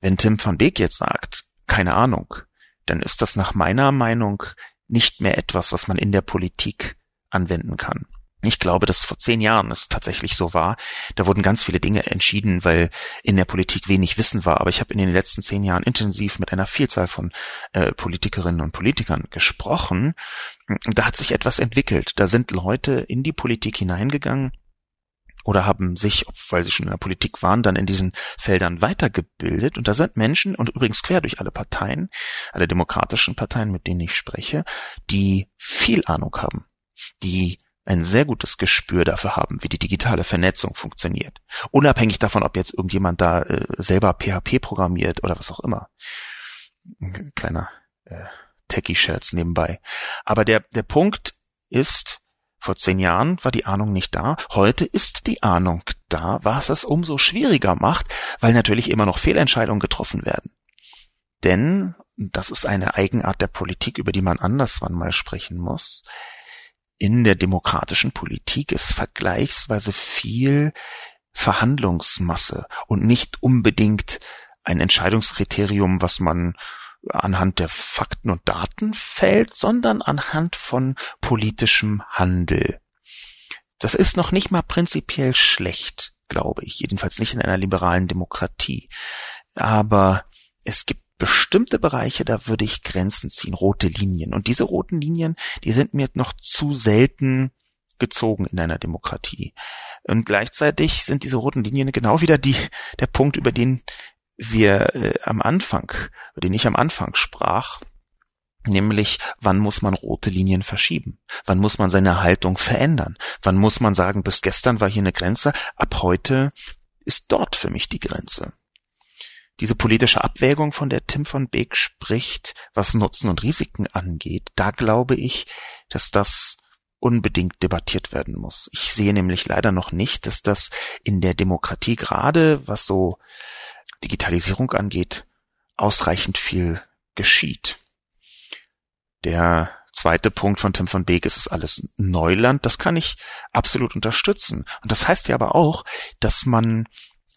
Wenn Tim van Beek jetzt sagt, keine Ahnung, dann ist das nach meiner Meinung nicht mehr etwas, was man in der Politik anwenden kann. Ich glaube, dass vor zehn Jahren es tatsächlich so war. Da wurden ganz viele Dinge entschieden, weil in der Politik wenig Wissen war. Aber ich habe in den letzten zehn Jahren intensiv mit einer Vielzahl von äh, Politikerinnen und Politikern gesprochen. Da hat sich etwas entwickelt. Da sind Leute in die Politik hineingegangen, oder haben sich, weil sie schon in der Politik waren, dann in diesen Feldern weitergebildet. Und da sind Menschen, und übrigens quer durch alle Parteien, alle demokratischen Parteien, mit denen ich spreche, die viel Ahnung haben, die ein sehr gutes Gespür dafür haben, wie die digitale Vernetzung funktioniert. Unabhängig davon, ob jetzt irgendjemand da äh, selber PHP programmiert oder was auch immer. Kleiner äh, Techie-Scherz nebenbei. Aber der, der Punkt ist, vor zehn Jahren war die Ahnung nicht da, heute ist die Ahnung da, was es umso schwieriger macht, weil natürlich immer noch Fehlentscheidungen getroffen werden. Denn, das ist eine Eigenart der Politik, über die man anderswann mal sprechen muss, in der demokratischen Politik ist vergleichsweise viel Verhandlungsmasse und nicht unbedingt ein Entscheidungskriterium, was man anhand der Fakten und Daten fällt, sondern anhand von politischem Handel. Das ist noch nicht mal prinzipiell schlecht, glaube ich, jedenfalls nicht in einer liberalen Demokratie. Aber es gibt bestimmte Bereiche, da würde ich Grenzen ziehen, rote Linien. Und diese roten Linien, die sind mir noch zu selten gezogen in einer Demokratie. Und gleichzeitig sind diese roten Linien genau wieder die, der Punkt, über den wir äh, am Anfang, über den ich am Anfang sprach, nämlich wann muss man rote Linien verschieben? Wann muss man seine Haltung verändern? Wann muss man sagen, bis gestern war hier eine Grenze, ab heute ist dort für mich die Grenze diese politische Abwägung, von der Tim von Beek spricht, was Nutzen und Risiken angeht, da glaube ich, dass das unbedingt debattiert werden muss. Ich sehe nämlich leider noch nicht, dass das in der Demokratie gerade, was so Digitalisierung angeht, ausreichend viel geschieht. Der zweite Punkt von Tim von Beek ist es alles Neuland. Das kann ich absolut unterstützen. Und das heißt ja aber auch, dass man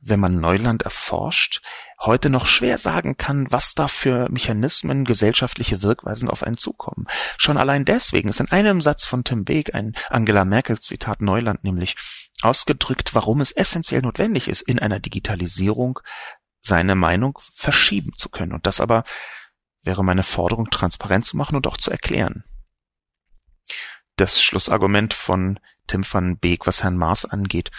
wenn man Neuland erforscht, heute noch schwer sagen kann, was da für Mechanismen, gesellschaftliche Wirkweisen auf einen zukommen. Schon allein deswegen ist in einem Satz von Tim Beek ein Angela Merkel Zitat Neuland nämlich ausgedrückt, warum es essentiell notwendig ist, in einer Digitalisierung seine Meinung verschieben zu können. Und das aber wäre meine Forderung, transparent zu machen und auch zu erklären. Das Schlussargument von Tim van Beek, was Herrn Maas angeht,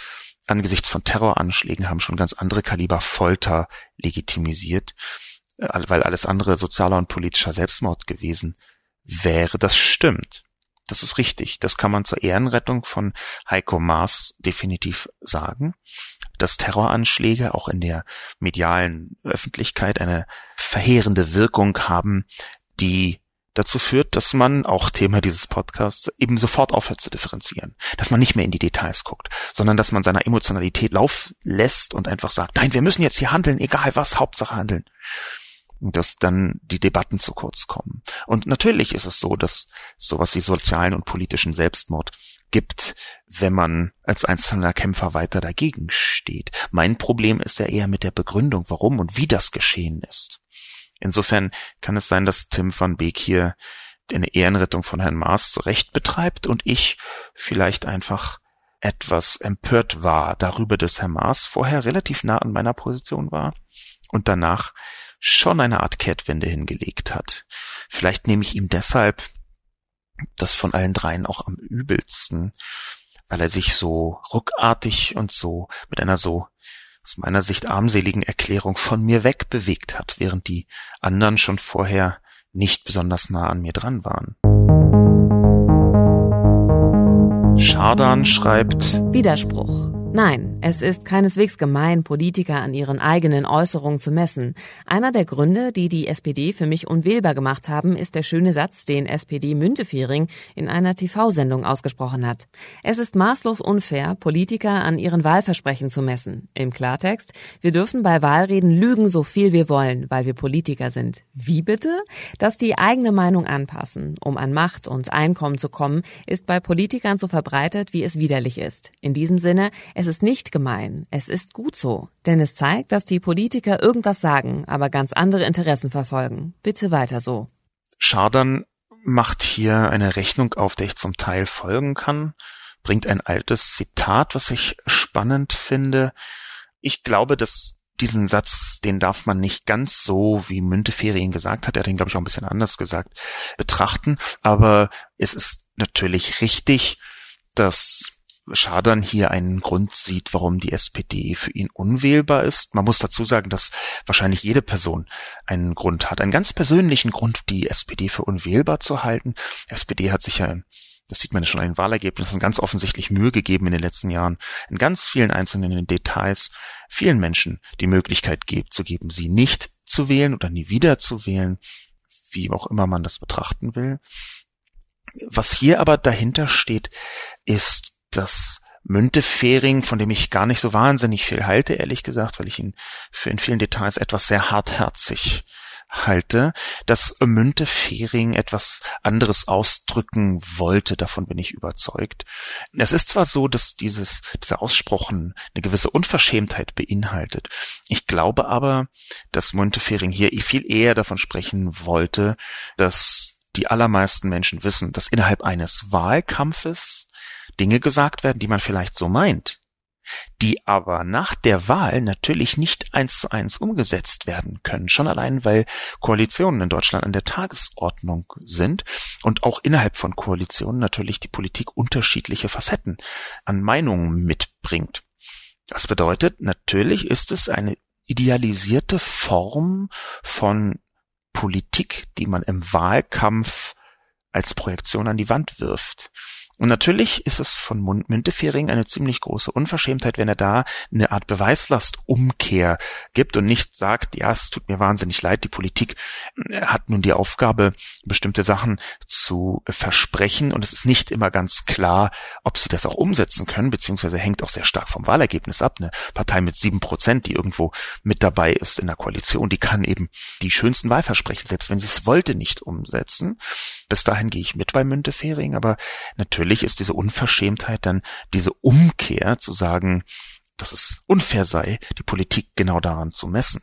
angesichts von Terroranschlägen haben schon ganz andere Kaliber Folter legitimisiert, äh, weil alles andere sozialer und politischer Selbstmord gewesen wäre. Das stimmt. Das ist richtig. Das kann man zur Ehrenrettung von Heiko Maas definitiv sagen, dass Terroranschläge auch in der medialen Öffentlichkeit eine verheerende Wirkung haben, die dazu führt, dass man, auch Thema dieses Podcasts, eben sofort aufhört zu differenzieren. Dass man nicht mehr in die Details guckt, sondern dass man seiner Emotionalität Lauf lässt und einfach sagt, nein, wir müssen jetzt hier handeln, egal was, Hauptsache handeln dass dann die Debatten zu kurz kommen. Und natürlich ist es so, dass sowas wie sozialen und politischen Selbstmord gibt, wenn man als einzelner Kämpfer weiter dagegen steht. Mein Problem ist ja eher mit der Begründung, warum und wie das geschehen ist. Insofern kann es sein, dass Tim van Beek hier eine Ehrenrettung von Herrn Maas zurecht betreibt und ich vielleicht einfach etwas empört war darüber, dass Herr Maas vorher relativ nah an meiner Position war und danach schon eine Art Kehrtwende hingelegt hat. Vielleicht nehme ich ihm deshalb das von allen dreien auch am übelsten, weil er sich so ruckartig und so mit einer so aus meiner Sicht armseligen Erklärung von mir wegbewegt hat, während die anderen schon vorher nicht besonders nah an mir dran waren. Schardan schreibt Widerspruch. Nein, es ist keineswegs gemein, Politiker an ihren eigenen Äußerungen zu messen. Einer der Gründe, die die SPD für mich unwählbar gemacht haben, ist der schöne Satz, den SPD Müntefering in einer TV-Sendung ausgesprochen hat. Es ist maßlos unfair, Politiker an ihren Wahlversprechen zu messen. Im Klartext, wir dürfen bei Wahlreden lügen, so viel wir wollen, weil wir Politiker sind. Wie bitte? Dass die eigene Meinung anpassen, um an Macht und Einkommen zu kommen, ist bei Politikern so verbreitet, wie es widerlich ist. In diesem Sinne, es ist nicht gemein, es ist gut so, denn es zeigt, dass die Politiker irgendwas sagen, aber ganz andere Interessen verfolgen. Bitte weiter so. Schadern macht hier eine Rechnung auf, der ich zum Teil folgen kann, bringt ein altes Zitat, was ich spannend finde. Ich glaube, dass diesen Satz, den darf man nicht ganz so, wie Münteferien gesagt hat, er hat ihn, glaube ich, auch ein bisschen anders gesagt, betrachten. Aber es ist natürlich richtig, dass Schadern hier einen Grund sieht, warum die SPD für ihn unwählbar ist. Man muss dazu sagen, dass wahrscheinlich jede Person einen Grund hat, einen ganz persönlichen Grund, die SPD für unwählbar zu halten. Die SPD hat sich ja das sieht man ja schon an den Wahlergebnissen, ganz offensichtlich Mühe gegeben in den letzten Jahren, in ganz vielen einzelnen Details vielen Menschen die Möglichkeit zu geben, sie nicht zu wählen oder nie wieder zu wählen, wie auch immer man das betrachten will. Was hier aber dahinter steht, ist das Müntefering, von dem ich gar nicht so wahnsinnig viel halte, ehrlich gesagt, weil ich ihn für in vielen Details etwas sehr hartherzig halte, dass Müntefering etwas anderes ausdrücken wollte, davon bin ich überzeugt. Es ist zwar so, dass dieses, dieser Ausspruch eine gewisse Unverschämtheit beinhaltet. Ich glaube aber, dass Müntefering hier viel eher davon sprechen wollte, dass die allermeisten Menschen wissen, dass innerhalb eines Wahlkampfes Dinge gesagt werden, die man vielleicht so meint, die aber nach der Wahl natürlich nicht eins zu eins umgesetzt werden können, schon allein weil Koalitionen in Deutschland an der Tagesordnung sind und auch innerhalb von Koalitionen natürlich die Politik unterschiedliche Facetten an Meinungen mitbringt. Das bedeutet, natürlich ist es eine idealisierte Form von Politik, die man im Wahlkampf als Projektion an die Wand wirft. Und natürlich ist es von Müntefering eine ziemlich große Unverschämtheit, wenn er da eine Art Beweislastumkehr gibt und nicht sagt, ja, es tut mir wahnsinnig leid, die Politik äh, hat nun die Aufgabe, bestimmte Sachen zu versprechen und es ist nicht immer ganz klar, ob sie das auch umsetzen können, beziehungsweise hängt auch sehr stark vom Wahlergebnis ab. Eine Partei mit sieben Prozent, die irgendwo mit dabei ist in der Koalition, die kann eben die schönsten Wahlversprechen, selbst wenn sie es wollte, nicht umsetzen. Bis dahin gehe ich mit bei Müntefering, aber natürlich natürlich ist diese Unverschämtheit dann diese Umkehr zu sagen, dass es unfair sei, die Politik genau daran zu messen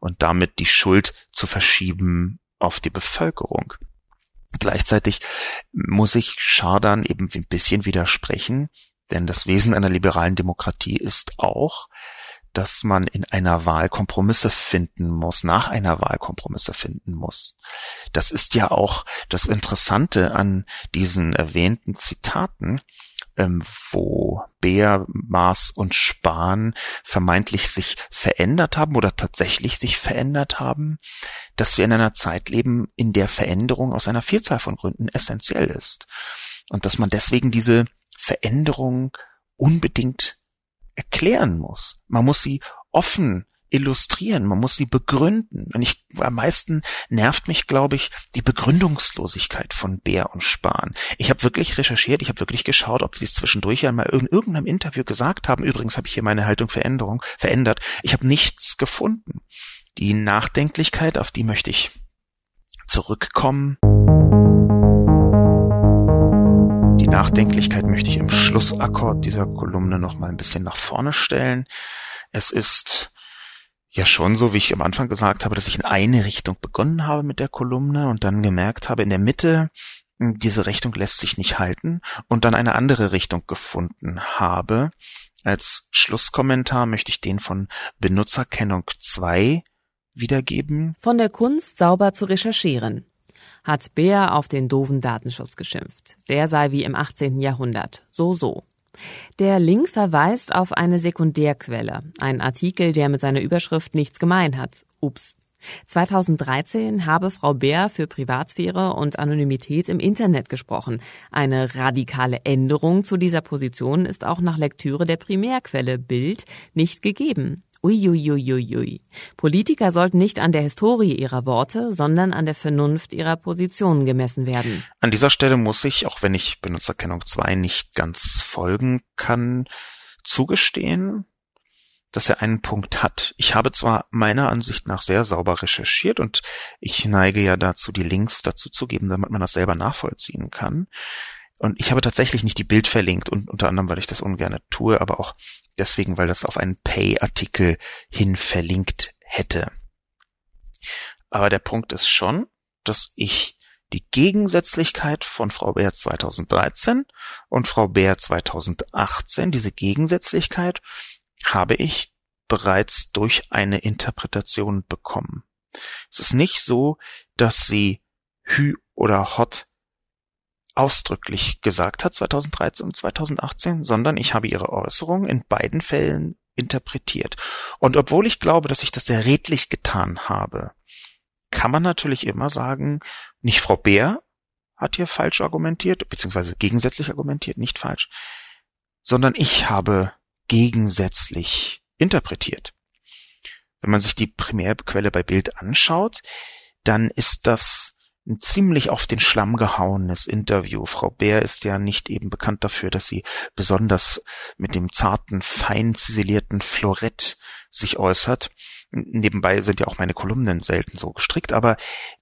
und damit die Schuld zu verschieben auf die Bevölkerung. Gleichzeitig muss ich Schadern eben ein bisschen widersprechen, denn das Wesen einer liberalen Demokratie ist auch, dass man in einer Wahl Kompromisse finden muss, nach einer Wahl Kompromisse finden muss. Das ist ja auch das Interessante an diesen erwähnten Zitaten, ähm, wo Beer, Maas und Spahn vermeintlich sich verändert haben oder tatsächlich sich verändert haben, dass wir in einer Zeit leben, in der Veränderung aus einer Vielzahl von Gründen essentiell ist. Und dass man deswegen diese Veränderung unbedingt erklären muss. Man muss sie offen illustrieren, man muss sie begründen. Und ich, am meisten nervt mich, glaube ich, die Begründungslosigkeit von Bär und Spahn. Ich habe wirklich recherchiert, ich habe wirklich geschaut, ob sie es zwischendurch einmal in irgendeinem Interview gesagt haben. Übrigens habe ich hier meine Haltung Veränderung verändert. Ich habe nichts gefunden. Die Nachdenklichkeit, auf die möchte ich zurückkommen. Nachdenklichkeit möchte ich im Schlussakkord dieser Kolumne noch mal ein bisschen nach vorne stellen. Es ist ja schon so, wie ich am Anfang gesagt habe, dass ich in eine Richtung begonnen habe mit der Kolumne und dann gemerkt habe, in der Mitte, hm, diese Richtung lässt sich nicht halten und dann eine andere Richtung gefunden habe. Als Schlusskommentar möchte ich den von Benutzerkennung 2 wiedergeben. Von der Kunst sauber zu recherchieren. Hat Bär auf den doofen Datenschutz geschimpft. Der sei wie im 18. Jahrhundert. So, so. Der Link verweist auf eine Sekundärquelle, ein Artikel, der mit seiner Überschrift nichts gemein hat. Ups. 2013 habe Frau Bär für Privatsphäre und Anonymität im Internet gesprochen. Eine radikale Änderung zu dieser Position ist auch nach Lektüre der Primärquelle Bild nicht gegeben. Uiuiuiui. Politiker sollten nicht an der Historie ihrer Worte, sondern an der Vernunft ihrer Positionen gemessen werden. An dieser Stelle muss ich, auch wenn ich Benutzerkennung 2 nicht ganz folgen kann, zugestehen, dass er einen Punkt hat. Ich habe zwar meiner Ansicht nach sehr sauber recherchiert und ich neige ja dazu, die Links dazu zu geben, damit man das selber nachvollziehen kann. Und ich habe tatsächlich nicht die Bild verlinkt und unter anderem, weil ich das ungern tue, aber auch deswegen, weil das auf einen Pay-Artikel hin verlinkt hätte. Aber der Punkt ist schon, dass ich die Gegensätzlichkeit von Frau Bär 2013 und Frau Bär 2018, diese Gegensätzlichkeit habe ich bereits durch eine Interpretation bekommen. Es ist nicht so, dass sie Hü oder Hot ausdrücklich gesagt hat 2013 und 2018, sondern ich habe ihre Äußerungen in beiden Fällen interpretiert. Und obwohl ich glaube, dass ich das sehr redlich getan habe, kann man natürlich immer sagen, nicht Frau Bär hat hier falsch argumentiert, beziehungsweise gegensätzlich argumentiert, nicht falsch, sondern ich habe gegensätzlich interpretiert. Wenn man sich die Primärquelle bei Bild anschaut, dann ist das ein ziemlich auf den Schlamm gehauenes Interview. Frau Bär ist ja nicht eben bekannt dafür, dass sie besonders mit dem zarten, fein ziselierten Florett sich äußert. Nebenbei sind ja auch meine Kolumnen selten so gestrickt, aber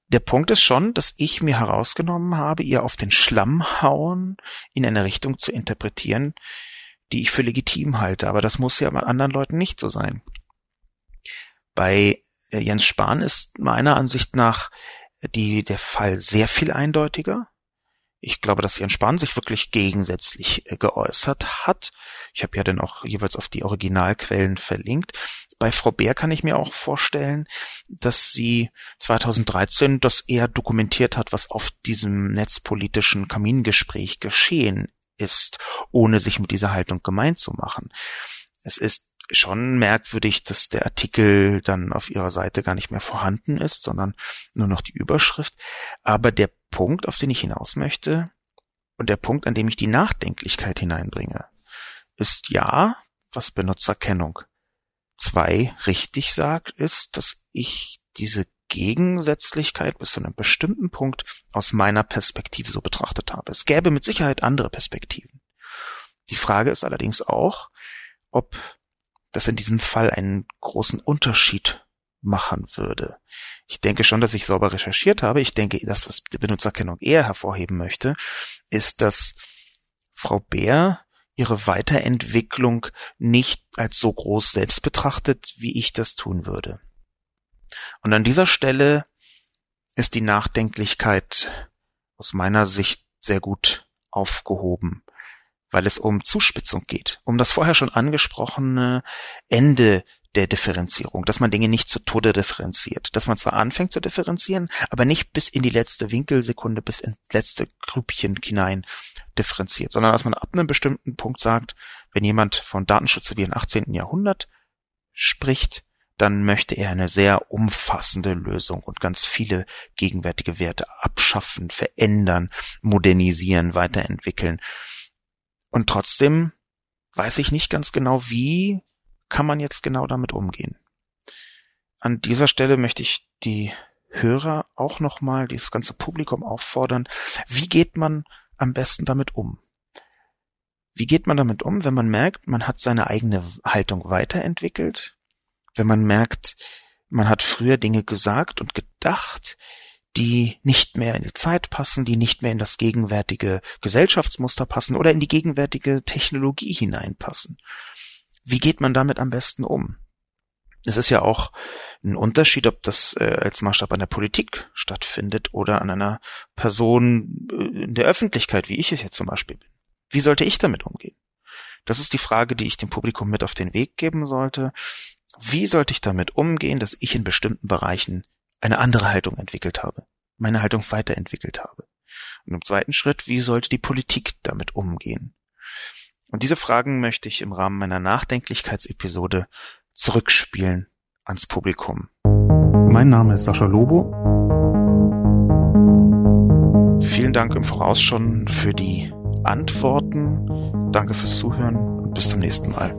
der Punkt ist schon, dass ich mir herausgenommen habe, ihr auf den Schlamm hauen in eine Richtung zu interpretieren, die ich für legitim halte. Aber das muss ja bei anderen Leuten nicht so sein. Bei äh, Jens Spahn ist meiner Ansicht nach die, der Fall sehr viel eindeutiger. Ich glaube, dass Jens Spahn sich wirklich gegensätzlich äh, geäußert hat. Ich habe ja dann auch jeweils auf die Originalquellen verlinkt. Bei Frau Bär kann ich mir auch vorstellen, dass sie 2013 das eher dokumentiert hat, was auf diesem netzpolitischen Kamingespräch geschehen ist, ohne sich mit dieser Haltung gemein zu machen. Es ist schon merkwürdig, dass der Artikel dann auf ihrer Seite gar nicht mehr vorhanden ist, sondern nur noch die Überschrift. Aber der Punkt, auf den ich hinaus möchte, und der Punkt, an dem ich die Nachdenklichkeit hineinbringe, ist ja, was Benutzerkennung 2 richtig sagt, ist, dass ich diese Gegensätzlichkeit bis zu einem bestimmten Punkt aus meiner Perspektive so betrachtet habe. Es gäbe mit Sicherheit andere Perspektiven. Die Frage ist allerdings auch, ob das in diesem Fall einen großen Unterschied machen würde. Ich denke schon, dass ich sauber recherchiert habe. Ich denke, das, was die Benutzerkennung eher hervorheben möchte, ist, dass Frau Bär ihre Weiterentwicklung nicht als so groß selbst betrachtet, wie ich das tun würde. Und an dieser Stelle ist die Nachdenklichkeit aus meiner Sicht sehr gut aufgehoben weil es um Zuspitzung geht, um das vorher schon angesprochene Ende der Differenzierung, dass man Dinge nicht zu Tode differenziert, dass man zwar anfängt zu differenzieren, aber nicht bis in die letzte Winkelsekunde, bis ins letzte Grübchen hinein differenziert, sondern dass man ab einem bestimmten Punkt sagt, wenn jemand von Datenschutz wie im 18. Jahrhundert spricht, dann möchte er eine sehr umfassende Lösung und ganz viele gegenwärtige Werte abschaffen, verändern, modernisieren, weiterentwickeln. Und trotzdem weiß ich nicht ganz genau, wie kann man jetzt genau damit umgehen. An dieser Stelle möchte ich die Hörer auch nochmal, dieses ganze Publikum auffordern, wie geht man am besten damit um? Wie geht man damit um, wenn man merkt, man hat seine eigene Haltung weiterentwickelt, wenn man merkt, man hat früher Dinge gesagt und gedacht, die nicht mehr in die Zeit passen, die nicht mehr in das gegenwärtige Gesellschaftsmuster passen oder in die gegenwärtige Technologie hineinpassen. Wie geht man damit am besten um? Es ist ja auch ein Unterschied, ob das äh, als Maßstab an der Politik stattfindet oder an einer Person äh, in der Öffentlichkeit, wie ich es jetzt zum Beispiel bin. Wie sollte ich damit umgehen? Das ist die Frage, die ich dem Publikum mit auf den Weg geben sollte. Wie sollte ich damit umgehen, dass ich in bestimmten Bereichen eine andere Haltung entwickelt habe, meine Haltung weiterentwickelt habe? Und im zweiten Schritt, wie sollte die Politik damit umgehen? Und diese Fragen möchte ich im Rahmen meiner Nachdenklichkeitsepisode zurückspielen ans Publikum. Mein Name ist Sascha Lobo. Vielen Dank im Voraus schon für die Antworten. Danke fürs Zuhören und bis zum nächsten Mal.